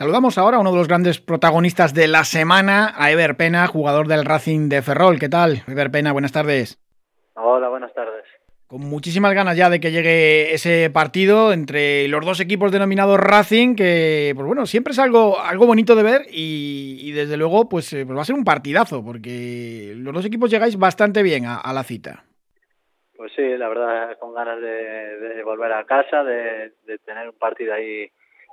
Saludamos ahora a uno de los grandes protagonistas de la semana, a Ever Pena, jugador del Racing de Ferrol. ¿Qué tal, Ever Pena? Buenas tardes. Hola, buenas tardes. Con muchísimas ganas ya de que llegue ese partido entre los dos equipos denominados Racing, que pues bueno, siempre es algo, algo bonito de ver y, desde luego pues, eh, pues, va a ser un partidazo, porque los dos equipos llegáis bastante bien a, la cita. Pues sí, la verdad, con ganas de, volver a casa, de, tener un partido ahí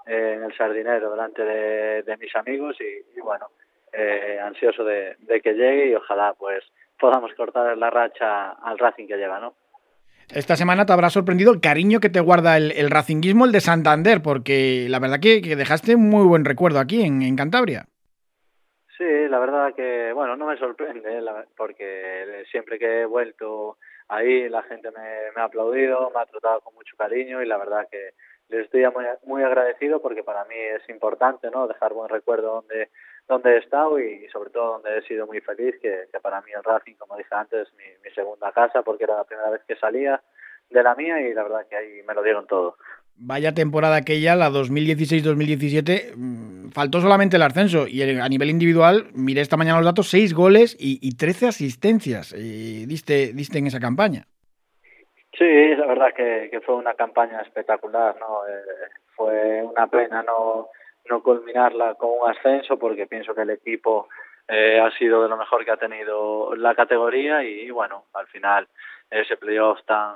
eh, en el Sardinero delante de, mis amigos y, bueno, eh, ansioso de, que llegue y ojalá pues podamos cortar la racha al Racing que lleva, ¿no? Esta semana te habrá sorprendido el cariño que te guarda el, el racinguismo, el de Santander, porque la verdad que, dejaste un muy buen recuerdo aquí en, Cantabria. Sí, la verdad que, bueno, no me sorprende, porque siempre que he vuelto ahí la gente me, me, ha aplaudido, me ha tratado con mucho cariño y la verdad que les estoy muy, muy agradecido porque para mí es importante, ¿no? Dejar buen recuerdo donde donde he estado y sobre todo donde he sido muy feliz, que, para mí el Racing, como dije antes, mi, mi segunda casa porque era la primera vez que salía de la mía y la verdad que ahí me lo dieron todo. Vaya temporada aquella, la 2016-2017, mm, faltó solamente el ascenso y a nivel individual, miré esta mañana los datos, 6 goles y, y 13 asistencias eh, diste, diste en esa campaña. Sí, la verdad que, que fue una campaña espectacular, ¿no? Eh, fue una pena no no culminarla con un ascenso porque pienso que el equipo eh, ha sido de lo mejor que ha tenido la categoría y, bueno, al final ese playoff tan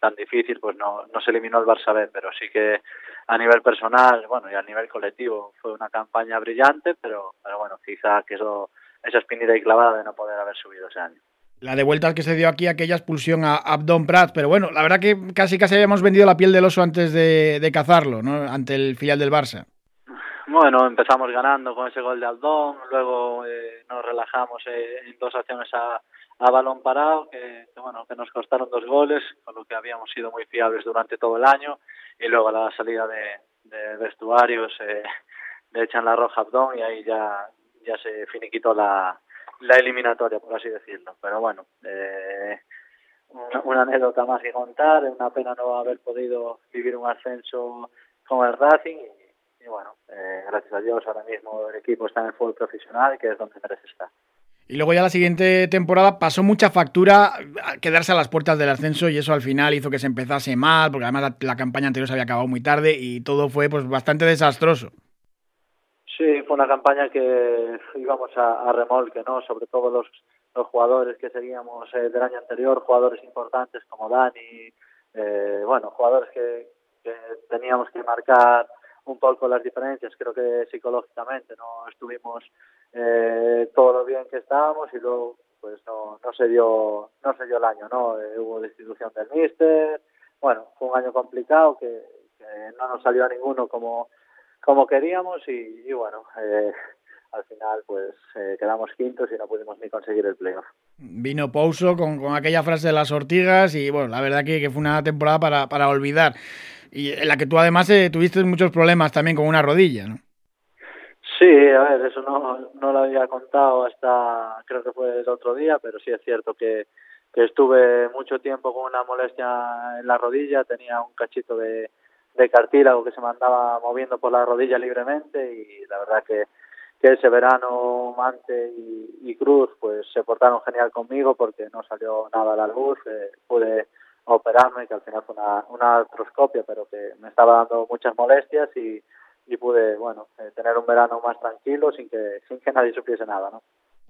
tan difícil pues no, no se eliminó el Barça pero sí que a nivel personal, bueno, y a nivel colectivo fue una campaña brillante, pero, pero bueno, quizá que eso, esa espinita y clavada de no poder haber subido ese año. La de vueltas que se dio aquí, aquella expulsión a Abdon Prat, pero bueno, la verdad que casi casi habíamos vendido la piel del oso antes de, de cazarlo, ¿no? Ante el filial del Barça. Bueno, empezamos ganando con ese gol de Aldón, luego eh, nos relajamos eh, en dos acciones a, a balón parado, que, bueno, que nos costaron dos goles, con lo que habíamos sido muy fiables durante todo el año, y luego la salida de, de vestuarios eh, le echan la roja Abdón y ahí ya, ya se finiquitó la, la eliminatoria, por así decirlo. Pero bueno, eh, una, anécdota más que contar, una pena no haber podido vivir un ascenso con el Racing y bueno, eh, gracias a Dios ahora mismo el equipo está en el fútbol profesional, que es donde merece estar. Y luego ya la siguiente temporada pasó mucha factura quedarse a las puertas del ascenso y eso al final hizo que se empezase mal, porque además la, campaña anterior se había acabado muy tarde y todo fue pues bastante desastroso. Sí, fue una campaña que íbamos a, remolque, ¿no? Sobre todo los, los jugadores que seguíamos eh, del año anterior, jugadores importantes como Dani, eh, bueno, jugadores que, que teníamos que marcar un poco las diferencias. Creo que psicológicamente no estuvimos eh, todo lo bien que estábamos y luego pues no, no se dio no se dio el año, ¿no? Eh, hubo destitución del míster. Bueno, fue un año complicado que, no nos salió a ninguno como como queríamos y, bueno, eh, al final pues eh, quedamos quintos y no pudimos ni conseguir el playoff. Vino Pouso con, con aquella frase de las ortigas y bueno, la verdad que, que fue una temporada para, para olvidar y en la que tú además eh, tuviste muchos problemas también con una rodilla, ¿no? Sí, a ver, eso no, no lo había contado hasta, creo que fue el otro día, pero sí es cierto que, que estuve mucho tiempo con una molestia en la rodilla, tenía un cachito de, de cartílago que se me andaba moviendo por la rodilla libremente y la verdad que, que ese verano Mante y, Cruz pues se portaron genial conmigo porque no salió nada a la luz, eh, pude operarme, que al final fue una, una artroscopia, pero que me estaba dando muchas molestias y, y pude, bueno, eh, tener un verano más tranquilo sin que, sin que nadie supiese nada, ¿no?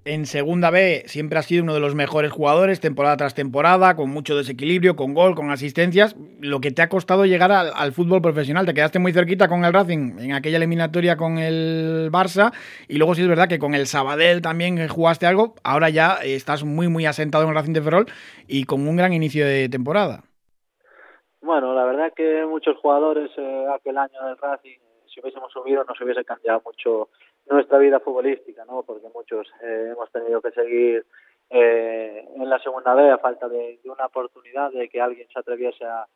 En segunda B siempre ha sido uno de los mejores jugadores, temporada tras temporada, con mucho desequilibrio, con gol, con asistencias. Lo que te ha costado llegar al, fútbol profesional. Te quedaste muy cerquita con el Racing en aquella eliminatoria con el Barça. Y luego sí es verdad que con el Sabadell también jugaste algo. Ahora ya estás muy, muy asentado en el Racing de Ferrol y con un gran inicio de temporada. Bueno, la verdad que muchos jugadores eh, aquel año del Racing, si hubiésemos subido, nos hubiese cambiado mucho nuestra vida futbolística, ¿no? Porque muchos eh, hemos tenido que seguir eh, en la segunda vez a falta de, una oportunidad de que alguien se atreviese a,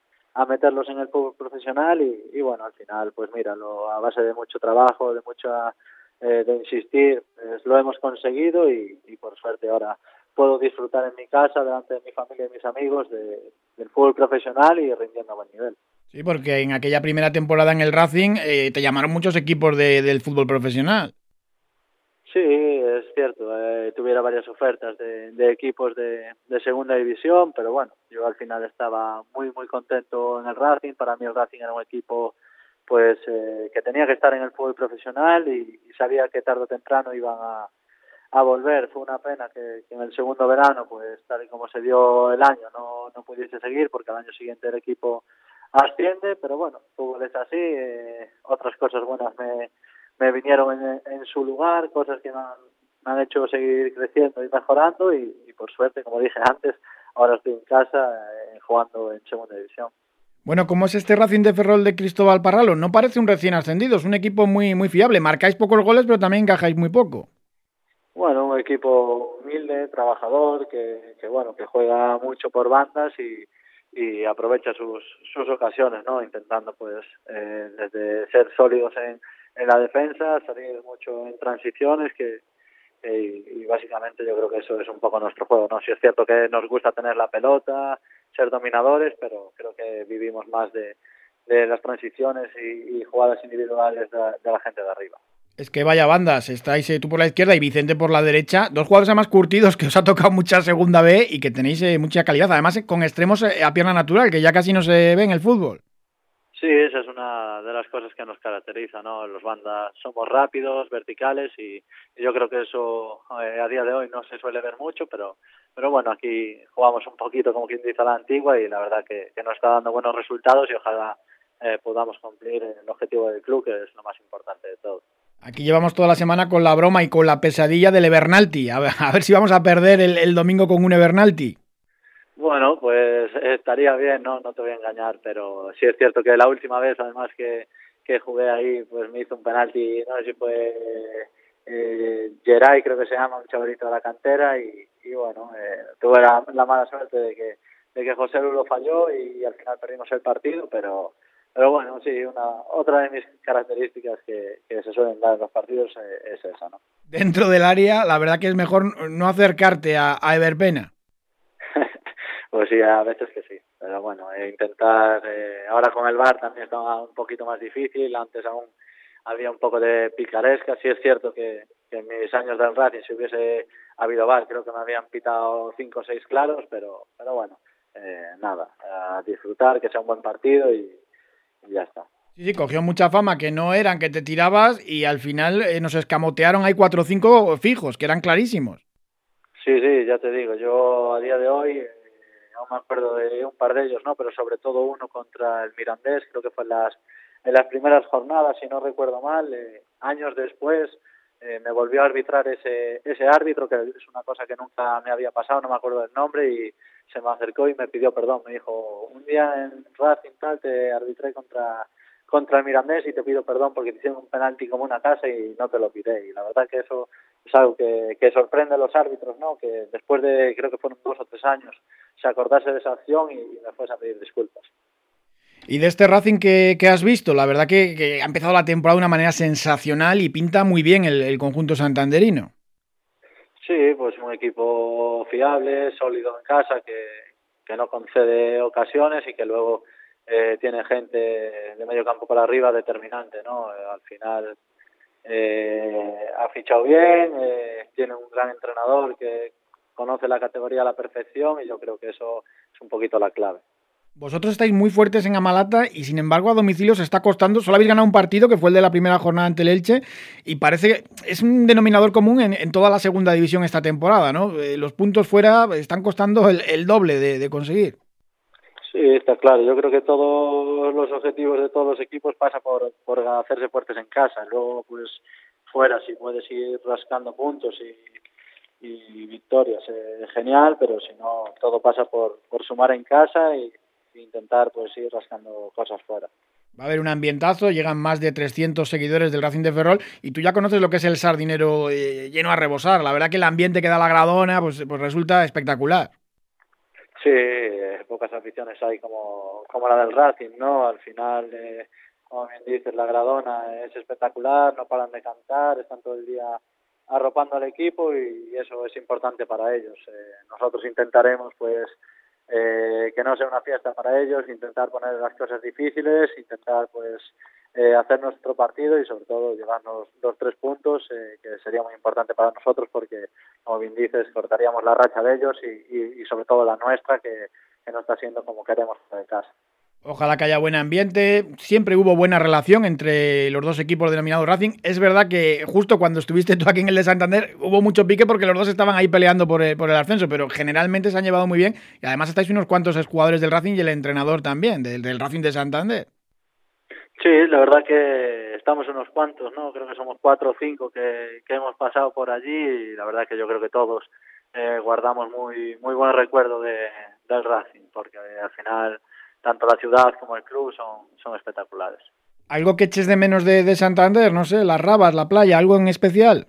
meterlos en el fútbol profesional y, y, bueno, al final, pues míralo, a base de mucho trabajo, de mucha eh, de insistir, pues lo hemos conseguido y, y, por suerte ahora puedo disfrutar en mi casa, delante de mi familia y mis amigos, de, del fútbol profesional y rindiendo a buen nivel. Sí, porque en aquella primera temporada en el Racing eh, te llamaron muchos equipos de, del fútbol profesional. Sí, es cierto. Eh, tuviera varias ofertas de, equipos de, segunda división, pero bueno, yo al final estaba muy muy contento en el Racing. Para mí el Racing era un equipo pues eh, que tenía que estar en el fútbol profesional y, sabía que tarde o temprano iban a, a volver. Fue una pena que, que, en el segundo verano, pues tal y como se dio el año, no, no pudiese seguir porque al año siguiente el equipo asciende, pero bueno, fútbol es así. Eh, otras cosas buenas me, me vinieron en, en, su lugar, cosas que me han, me han hecho seguir creciendo y mejorando y, y, por suerte, como dije antes, ahora estoy en casa eh, jugando en segunda división. Bueno, ¿cómo es este Racing de Ferrol de Cristóbal Parralo? No parece un recién ascendido, es un equipo muy, muy fiable. Marcáis pocos goles, pero también encajáis muy poco. Bueno, un equipo humilde, trabajador, que, que bueno, que juega mucho por bandas y, y aprovecha sus, sus ocasiones, ¿no? Intentando, pues, eh, desde ser sólidos en, en la defensa, salir mucho en transiciones, que, y, básicamente yo creo que eso es un poco nuestro juego, ¿no? Si es cierto que nos gusta tener la pelota, ser dominadores, pero creo que vivimos más de, de las transiciones y, y jugadas individuales de, la gente de arriba. Es que vaya bandas, estáis eh, tú por la izquierda y Vicente por la derecha, dos jugadores además curtidos que os ha tocado mucha segunda B y que tenéis eh, mucha calidad, además eh, con extremos eh, a pierna natural, que ya casi no se ve en el fútbol. Sí, esa es una de las cosas que nos caracteriza, ¿no? Los bandas somos rápidos, verticales y, yo creo que eso a día de hoy no se suele ver mucho, pero bueno, aquí jugamos un poquito como quien dice a la antigua y la verdad que, que nos está dando buenos resultados y ojalá podamos cumplir el objetivo del club, que es lo más importante de todo. Aquí llevamos toda la semana con la broma y con la pesadilla del Evernalti. A ver, a ver si vamos a perder el, domingo con un Evernalti. Bueno, pues estaría bien, no, no te voy a engañar, pero sí es cierto que la última vez, además que, que jugué ahí, pues me hizo un penalti, no sé si fue eh, Geray, creo que se llama, un chavalito de la cantera, y, bueno, eh, tuve la, la, mala suerte de que, de que José Lu lo falló y al final perdimos el partido, pero pero bueno, sí, una otra de mis características que, que se suelen dar en los partidos es, es esa, ¿no? Dentro del área, la verdad que es mejor no acercarte a, a Everpena. pues sí, a veces que sí. Pero bueno, eh, intentar. Eh, ahora con el bar también está un poquito más difícil. Antes aún había un poco de picaresca. Sí es cierto que, que en mis años del Racing, si hubiese habido bar, creo que me habían pitado cinco o seis claros. Pero, pero bueno, eh, nada, a disfrutar, que sea un buen partido y, y ya está. Sí, sí, cogió mucha fama que no eran, que te tirabas y al final eh, nos escamotearon hay cuatro o cinco fijos, que eran clarísimos. Sí, sí, ya te digo, yo a día de hoy eh, no me acuerdo de un par de ellos, ¿no? Pero sobre todo uno contra el Mirandés, creo que fue en las, en las primeras jornadas, si no recuerdo mal, eh, años después eh, me volvió a arbitrar ese, ese árbitro, que es una cosa que nunca me había pasado, no me acuerdo del nombre, y se me acercó y me pidió perdón, me dijo, un día en Racing tal te arbitré contra contra el Mirandés y te pido perdón porque te hicieron un penalti como una casa y no te lo pide. Y la verdad que eso es algo que, que sorprende a los árbitros, ¿no? Que después de, creo que fueron dos o tres años, se acordase de esa acción y, y me fuese a pedir disculpas. Y de este Racing que, que has visto, la verdad que, ha empezado la temporada de una manera sensacional y pinta muy bien el, el conjunto santanderino. Sí, pues un equipo fiable, sólido en casa, que, que no concede ocasiones y que luego eh, tiene gente de medio campo para arriba determinante, ¿no? Eh, al final eh, ha fichado bien, eh, tiene un gran entrenador que conoce la categoría a la perfección y yo creo que eso es un poquito la clave. Vosotros estáis muy fuertes en Amalata y sin embargo a domicilio se está costando. Solo habéis ganado un partido que fue el de la primera jornada ante el Elche y parece que es un denominador común en, en toda la segunda división esta temporada, ¿no? Eh, los puntos fuera están costando el, doble de, conseguir. Sí, está claro. Yo creo que todos los objetivos de todos los equipos pasa por, por hacerse fuertes en casa. Luego, pues, fuera, si puedes ir rascando puntos y, y victorias, eh, genial, pero si no, todo pasa por, por sumar en casa y e intentar, pues, ir rascando cosas fuera. Va a haber un ambientazo, llegan más de 300 seguidores del Racing de Ferrol y tú ya conoces lo que es el sardinero eh, lleno a rebosar. La verdad que el ambiente que da la gradona pues, pues resulta espectacular. Sí, eh, pocas aficiones hay como, como la del Racing, ¿no? Al final, eh, como bien dices, la Gradona es espectacular, no paran de cantar, están todo el día arropando al equipo y eso es importante para ellos. Eh, nosotros intentaremos, pues, eh, que no sea una fiesta para ellos, intentar poner las cosas difíciles, intentar pues eh, hacer nuestro partido y sobre todo llevarnos los tres puntos, eh, que sería muy importante para nosotros porque, como bien dices, cortaríamos la racha de ellos y, y, sobre todo la nuestra, que, que no está siendo como queremos de casa. Ojalá que haya buen ambiente. Siempre hubo buena relación entre los dos equipos denominados Racing. Es verdad que justo cuando estuviste tú aquí en el de Santander hubo mucho pique porque los dos estaban ahí peleando por el, por el ascenso, pero generalmente se han llevado muy bien y además estáis unos cuantos jugadores del Racing y el entrenador también, del, Racing de Santander. Sí, la verdad que estamos unos cuantos, ¿no? Creo que somos cuatro o cinco que, hemos pasado por allí y la verdad que yo creo que todos eh, guardamos muy muy buen recuerdo de, del Racing porque al final tanto la ciudad como el club son, son espectaculares. ¿Algo que eches de menos de, de Santander? No sé, las rabas, la playa, algo en especial.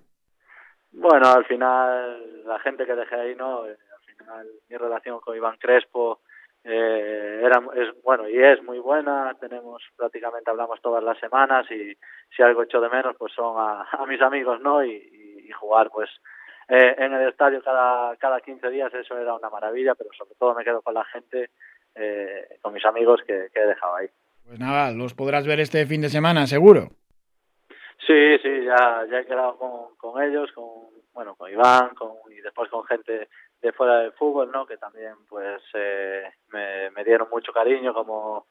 Bueno, al final la gente que dejé ahí, ¿no? Eh, al final mi relación con Iván Crespo eh, era es bueno y es muy buena tenemos prácticamente hablamos todas las semanas y si algo echo de menos pues son a, a mis amigos no y, y, y jugar pues eh, en el estadio cada cada 15 días eso era una maravilla pero sobre todo me quedo con la gente eh, con mis amigos que, que he dejado ahí pues nada los podrás ver este fin de semana seguro sí sí ya ya he quedado con, con ellos con bueno con Iván con, y después con gente de fuera del fútbol, ¿no? Que también, pues, eh, me, me, dieron mucho cariño, como,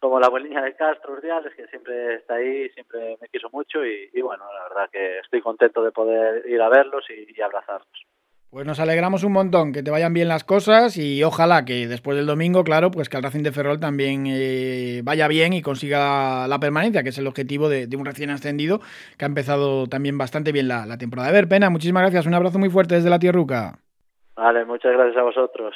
como la abuelina de Castro Urdiales, que siempre está ahí, siempre me quiso mucho y, y, bueno, la verdad que estoy contento de poder ir a verlos y, y abrazarlos. Pues nos alegramos un montón, que te vayan bien las cosas y ojalá que después del domingo, claro, pues que el Racing de Ferrol también eh, vaya bien y consiga la permanencia, que es el objetivo de, de, un recién ascendido que ha empezado también bastante bien la, la temporada. A ver, Pena, muchísimas gracias, un abrazo muy fuerte desde la Tierruca. Vale, muchas gracias a vosotros.